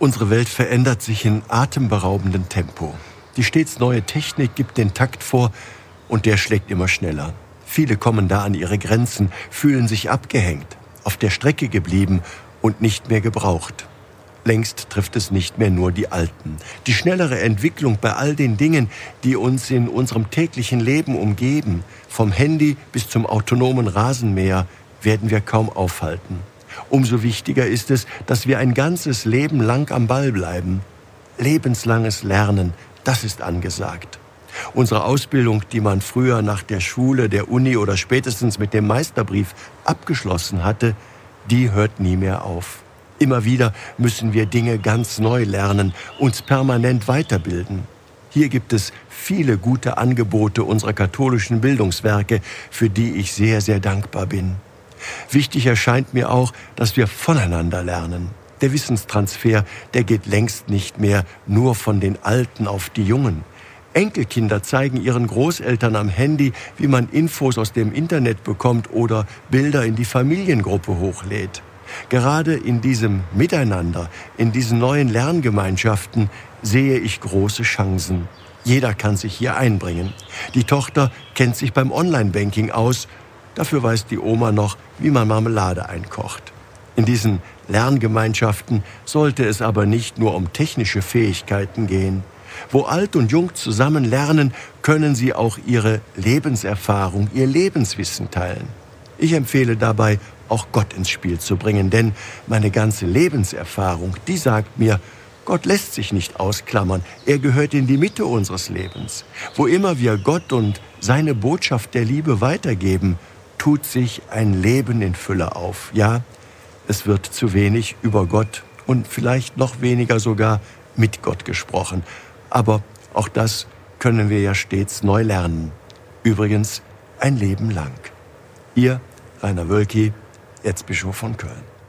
Unsere Welt verändert sich in atemberaubendem Tempo. Die stets neue Technik gibt den Takt vor und der schlägt immer schneller. Viele kommen da an ihre Grenzen, fühlen sich abgehängt, auf der Strecke geblieben und nicht mehr gebraucht. Längst trifft es nicht mehr nur die Alten. Die schnellere Entwicklung bei all den Dingen, die uns in unserem täglichen Leben umgeben, vom Handy bis zum autonomen Rasenmäher, werden wir kaum aufhalten. Umso wichtiger ist es, dass wir ein ganzes Leben lang am Ball bleiben. Lebenslanges Lernen, das ist angesagt. Unsere Ausbildung, die man früher nach der Schule, der Uni oder spätestens mit dem Meisterbrief abgeschlossen hatte, die hört nie mehr auf. Immer wieder müssen wir Dinge ganz neu lernen, uns permanent weiterbilden. Hier gibt es viele gute Angebote unserer katholischen Bildungswerke, für die ich sehr, sehr dankbar bin. Wichtig erscheint mir auch, dass wir voneinander lernen. Der Wissenstransfer, der geht längst nicht mehr nur von den Alten auf die Jungen. Enkelkinder zeigen ihren Großeltern am Handy, wie man Infos aus dem Internet bekommt oder Bilder in die Familiengruppe hochlädt. Gerade in diesem Miteinander, in diesen neuen Lerngemeinschaften sehe ich große Chancen. Jeder kann sich hier einbringen. Die Tochter kennt sich beim Online-Banking aus Dafür weiß die Oma noch, wie man Marmelade einkocht. In diesen Lerngemeinschaften sollte es aber nicht nur um technische Fähigkeiten gehen. Wo alt und jung zusammen lernen, können sie auch ihre Lebenserfahrung, ihr Lebenswissen teilen. Ich empfehle dabei, auch Gott ins Spiel zu bringen, denn meine ganze Lebenserfahrung, die sagt mir, Gott lässt sich nicht ausklammern, er gehört in die Mitte unseres Lebens. Wo immer wir Gott und seine Botschaft der Liebe weitergeben, tut sich ein Leben in Fülle auf. Ja, es wird zu wenig über Gott und vielleicht noch weniger sogar mit Gott gesprochen. Aber auch das können wir ja stets neu lernen. Übrigens ein Leben lang. Ihr, Rainer Wölki, Erzbischof von Köln.